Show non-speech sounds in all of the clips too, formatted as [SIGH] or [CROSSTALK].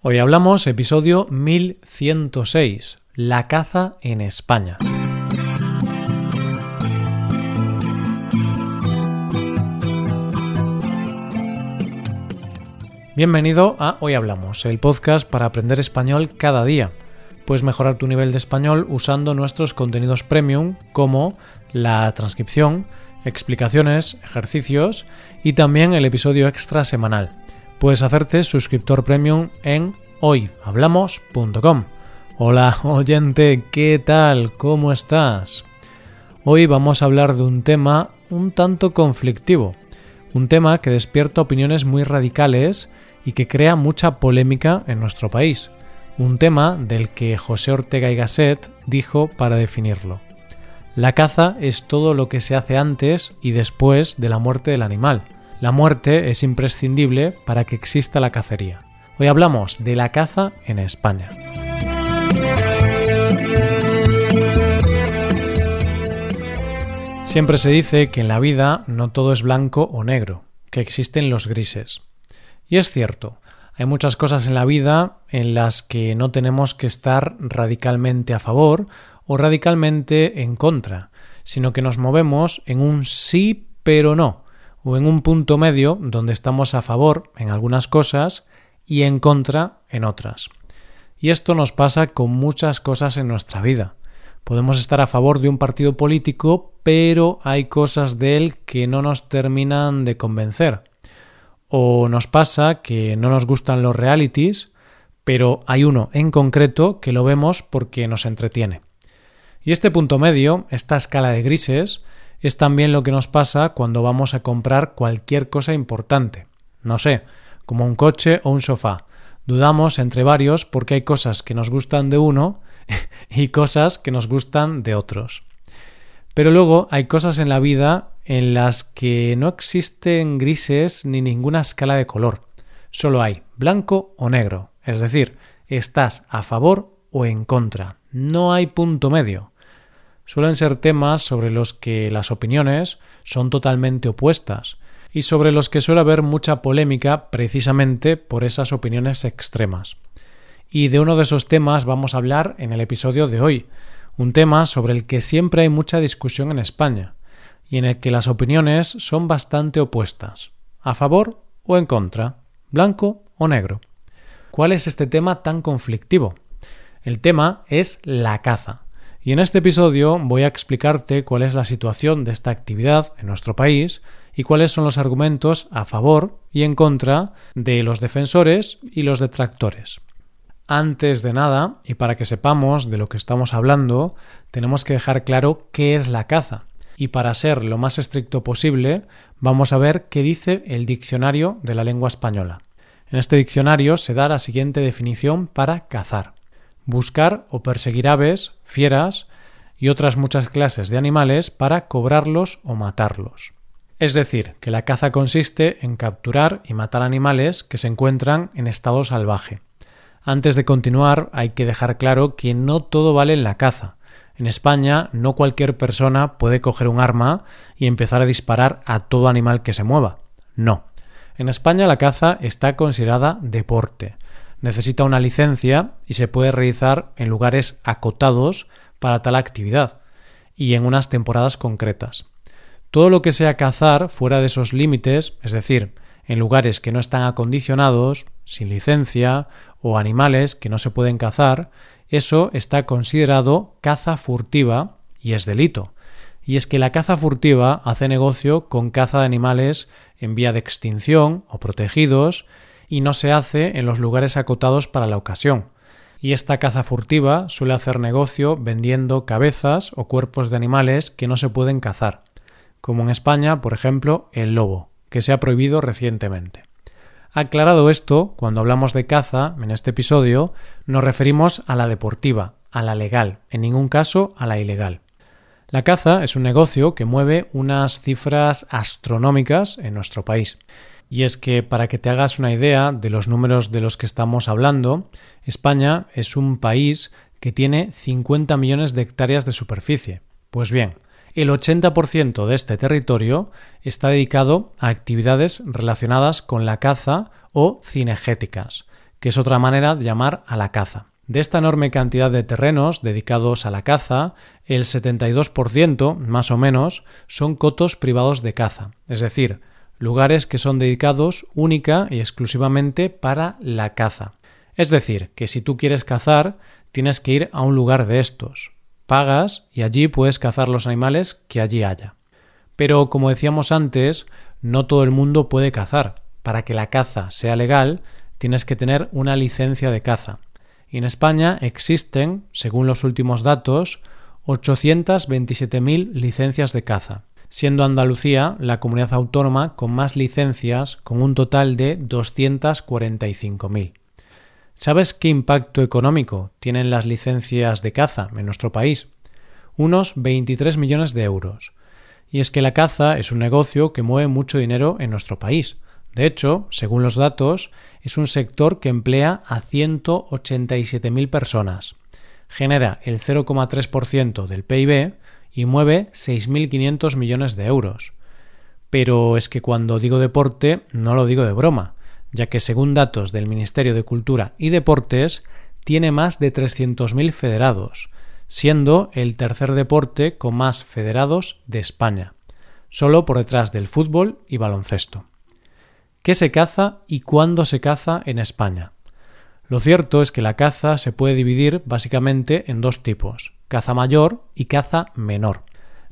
Hoy hablamos episodio 1106, la caza en España. Bienvenido a Hoy Hablamos, el podcast para aprender español cada día. Puedes mejorar tu nivel de español usando nuestros contenidos premium como la transcripción, explicaciones, ejercicios y también el episodio extra semanal puedes hacerte suscriptor premium en hoyhablamos.com. Hola oyente, ¿qué tal? ¿Cómo estás? Hoy vamos a hablar de un tema un tanto conflictivo, un tema que despierta opiniones muy radicales y que crea mucha polémica en nuestro país, un tema del que José Ortega y Gasset dijo para definirlo. La caza es todo lo que se hace antes y después de la muerte del animal la muerte es imprescindible para que exista la cacería. Hoy hablamos de la caza en España. Siempre se dice que en la vida no todo es blanco o negro, que existen los grises. Y es cierto, hay muchas cosas en la vida en las que no tenemos que estar radicalmente a favor o radicalmente en contra, sino que nos movemos en un sí pero no, o en un punto medio donde estamos a favor en algunas cosas y en contra en otras. Y esto nos pasa con muchas cosas en nuestra vida. Podemos estar a favor de un partido político, pero hay cosas de él que no nos terminan de convencer. O nos pasa que no nos gustan los realities, pero hay uno en concreto que lo vemos porque nos entretiene. Y este punto medio, esta escala de grises, es también lo que nos pasa cuando vamos a comprar cualquier cosa importante. No sé, como un coche o un sofá. Dudamos entre varios porque hay cosas que nos gustan de uno [LAUGHS] y cosas que nos gustan de otros. Pero luego hay cosas en la vida en las que no existen grises ni ninguna escala de color. Solo hay blanco o negro. Es decir, estás a favor o en contra. No hay punto medio suelen ser temas sobre los que las opiniones son totalmente opuestas y sobre los que suele haber mucha polémica precisamente por esas opiniones extremas. Y de uno de esos temas vamos a hablar en el episodio de hoy, un tema sobre el que siempre hay mucha discusión en España y en el que las opiniones son bastante opuestas, a favor o en contra, blanco o negro. ¿Cuál es este tema tan conflictivo? El tema es la caza. Y en este episodio voy a explicarte cuál es la situación de esta actividad en nuestro país y cuáles son los argumentos a favor y en contra de los defensores y los detractores. Antes de nada, y para que sepamos de lo que estamos hablando, tenemos que dejar claro qué es la caza. Y para ser lo más estricto posible, vamos a ver qué dice el diccionario de la lengua española. En este diccionario se da la siguiente definición para cazar buscar o perseguir aves, fieras y otras muchas clases de animales para cobrarlos o matarlos. Es decir, que la caza consiste en capturar y matar animales que se encuentran en estado salvaje. Antes de continuar, hay que dejar claro que no todo vale en la caza. En España, no cualquier persona puede coger un arma y empezar a disparar a todo animal que se mueva. No. En España la caza está considerada deporte, necesita una licencia y se puede realizar en lugares acotados para tal actividad y en unas temporadas concretas. Todo lo que sea cazar fuera de esos límites, es decir, en lugares que no están acondicionados, sin licencia o animales que no se pueden cazar, eso está considerado caza furtiva y es delito. Y es que la caza furtiva hace negocio con caza de animales en vía de extinción o protegidos y no se hace en los lugares acotados para la ocasión. Y esta caza furtiva suele hacer negocio vendiendo cabezas o cuerpos de animales que no se pueden cazar, como en España, por ejemplo, el lobo, que se ha prohibido recientemente. Aclarado esto, cuando hablamos de caza en este episodio, nos referimos a la deportiva, a la legal, en ningún caso a la ilegal. La caza es un negocio que mueve unas cifras astronómicas en nuestro país. Y es que, para que te hagas una idea de los números de los que estamos hablando, España es un país que tiene 50 millones de hectáreas de superficie. Pues bien, el 80% de este territorio está dedicado a actividades relacionadas con la caza o cinegéticas, que es otra manera de llamar a la caza. De esta enorme cantidad de terrenos dedicados a la caza, el 72%, más o menos, son cotos privados de caza, es decir, lugares que son dedicados única y exclusivamente para la caza. Es decir, que si tú quieres cazar, tienes que ir a un lugar de estos. Pagas y allí puedes cazar los animales que allí haya. Pero, como decíamos antes, no todo el mundo puede cazar. Para que la caza sea legal, tienes que tener una licencia de caza. Y en España existen, según los últimos datos, 827.000 licencias de caza, siendo Andalucía la comunidad autónoma con más licencias, con un total de 245.000. ¿Sabes qué impacto económico tienen las licencias de caza en nuestro país? Unos 23 millones de euros. Y es que la caza es un negocio que mueve mucho dinero en nuestro país. De hecho, según los datos, es un sector que emplea a 187.000 personas. Genera el 0,3% del PIB y mueve 6.500 millones de euros. Pero es que cuando digo deporte no lo digo de broma ya que según datos del Ministerio de Cultura y Deportes, tiene más de 300.000 federados, siendo el tercer deporte con más federados de España, solo por detrás del fútbol y baloncesto. ¿Qué se caza y cuándo se caza en España? Lo cierto es que la caza se puede dividir básicamente en dos tipos, caza mayor y caza menor.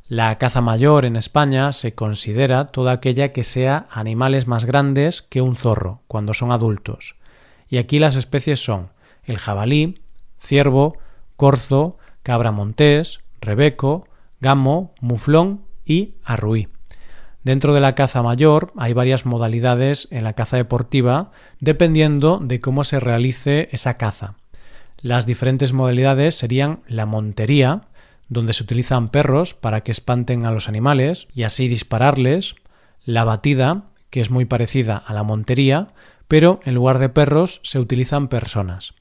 La caza mayor en España se considera toda aquella que sea animales más grandes que un zorro cuando son adultos. Y aquí las especies son el jabalí, ciervo, corzo, cabra montés, rebeco, gamo, muflón y arruí. Dentro de la caza mayor hay varias modalidades en la caza deportiva dependiendo de cómo se realice esa caza. Las diferentes modalidades serían la montería, donde se utilizan perros para que espanten a los animales y así dispararles, la batida, que es muy parecida a la montería, pero en lugar de perros se utilizan personas.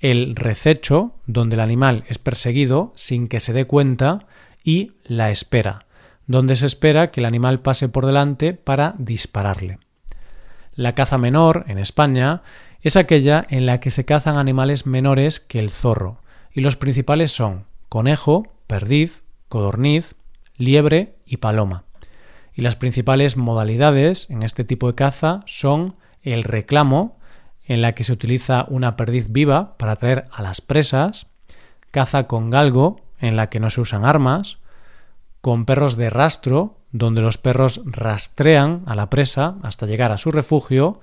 El rececho, donde el animal es perseguido sin que se dé cuenta, y la espera, donde se espera que el animal pase por delante para dispararle. La caza menor, en España, es aquella en la que se cazan animales menores que el zorro, y los principales son conejo, perdiz, codorniz, liebre y paloma. Y las principales modalidades en este tipo de caza son el reclamo, en la que se utiliza una perdiz viva para atraer a las presas, caza con galgo, en la que no se usan armas, con perros de rastro, donde los perros rastrean a la presa hasta llegar a su refugio,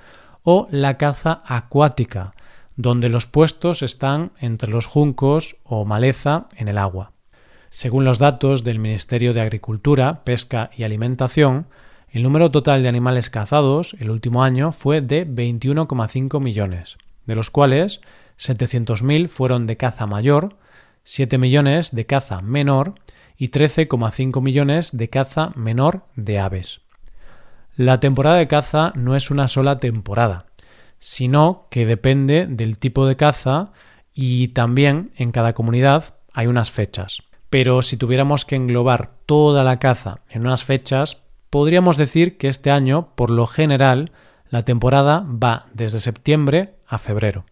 o la caza acuática, donde los puestos están entre los juncos o maleza en el agua. Según los datos del Ministerio de Agricultura, Pesca y Alimentación, el número total de animales cazados el último año fue de 21,5 millones, de los cuales 700.000 fueron de caza mayor, 7 millones de caza menor y 13,5 millones de caza menor de aves. La temporada de caza no es una sola temporada, sino que depende del tipo de caza y también en cada comunidad hay unas fechas pero si tuviéramos que englobar toda la caza en unas fechas, podríamos decir que este año, por lo general, la temporada va desde septiembre a febrero.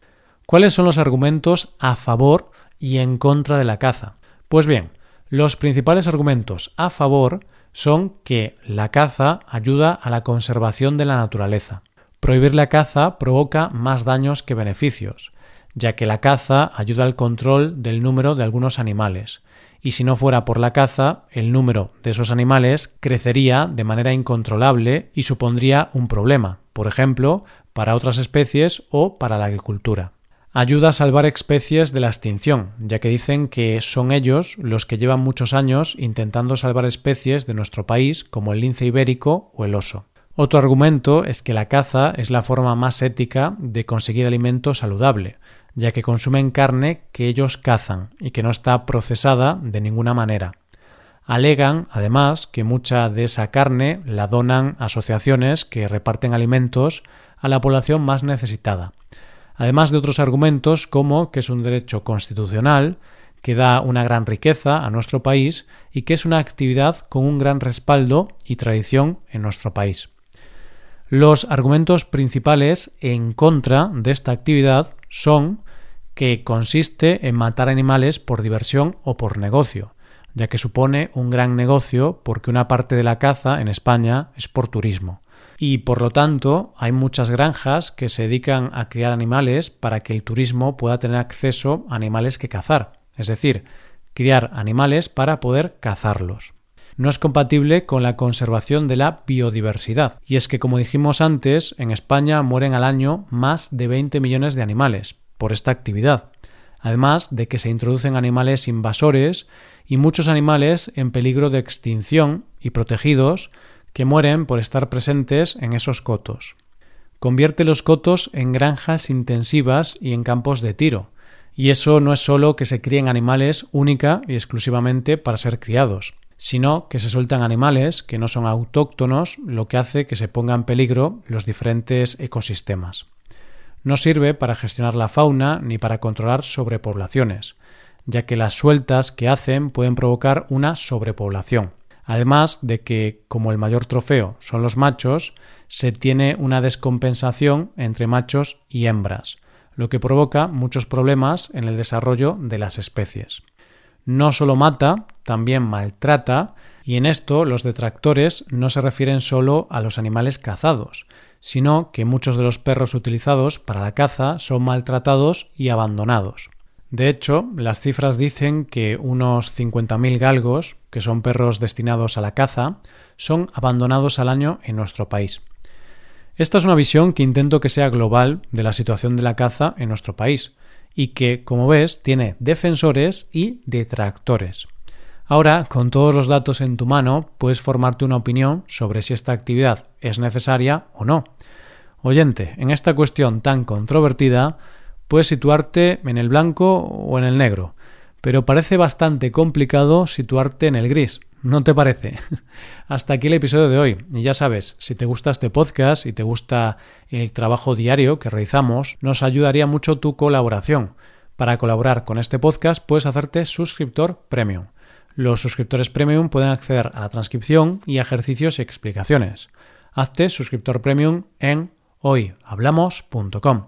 ¿Cuáles son los argumentos a favor y en contra de la caza? Pues bien, los principales argumentos a favor son que la caza ayuda a la conservación de la naturaleza. Prohibir la caza provoca más daños que beneficios, ya que la caza ayuda al control del número de algunos animales, y si no fuera por la caza, el número de esos animales crecería de manera incontrolable y supondría un problema, por ejemplo, para otras especies o para la agricultura. Ayuda a salvar especies de la extinción, ya que dicen que son ellos los que llevan muchos años intentando salvar especies de nuestro país como el lince ibérico o el oso. Otro argumento es que la caza es la forma más ética de conseguir alimento saludable, ya que consumen carne que ellos cazan y que no está procesada de ninguna manera. Alegan, además, que mucha de esa carne la donan asociaciones que reparten alimentos a la población más necesitada, además de otros argumentos como que es un derecho constitucional, que da una gran riqueza a nuestro país y que es una actividad con un gran respaldo y tradición en nuestro país. Los argumentos principales en contra de esta actividad son que consiste en matar animales por diversión o por negocio, ya que supone un gran negocio porque una parte de la caza en España es por turismo. Y por lo tanto hay muchas granjas que se dedican a criar animales para que el turismo pueda tener acceso a animales que cazar, es decir, criar animales para poder cazarlos. No es compatible con la conservación de la biodiversidad. Y es que, como dijimos antes, en España mueren al año más de 20 millones de animales por esta actividad, además de que se introducen animales invasores y muchos animales en peligro de extinción y protegidos que mueren por estar presentes en esos cotos. Convierte los cotos en granjas intensivas y en campos de tiro, y eso no es solo que se críen animales única y exclusivamente para ser criados, sino que se sueltan animales que no son autóctonos, lo que hace que se ponga en peligro los diferentes ecosistemas. No sirve para gestionar la fauna ni para controlar sobrepoblaciones, ya que las sueltas que hacen pueden provocar una sobrepoblación. Además de que, como el mayor trofeo son los machos, se tiene una descompensación entre machos y hembras, lo que provoca muchos problemas en el desarrollo de las especies. No solo mata, también maltrata, y en esto los detractores no se refieren solo a los animales cazados, sino que muchos de los perros utilizados para la caza son maltratados y abandonados. De hecho, las cifras dicen que unos 50.000 galgos, que son perros destinados a la caza, son abandonados al año en nuestro país. Esta es una visión que intento que sea global de la situación de la caza en nuestro país, y que, como ves, tiene defensores y detractores. Ahora, con todos los datos en tu mano, puedes formarte una opinión sobre si esta actividad es necesaria o no. Oyente, en esta cuestión tan controvertida, puedes situarte en el blanco o en el negro, pero parece bastante complicado situarte en el gris. ¿No te parece? [LAUGHS] Hasta aquí el episodio de hoy. Y ya sabes, si te gusta este podcast y te gusta el trabajo diario que realizamos, nos ayudaría mucho tu colaboración. Para colaborar con este podcast puedes hacerte suscriptor premium. Los suscriptores premium pueden acceder a la transcripción y ejercicios y explicaciones. Hazte suscriptor premium en hoyhablamos.com.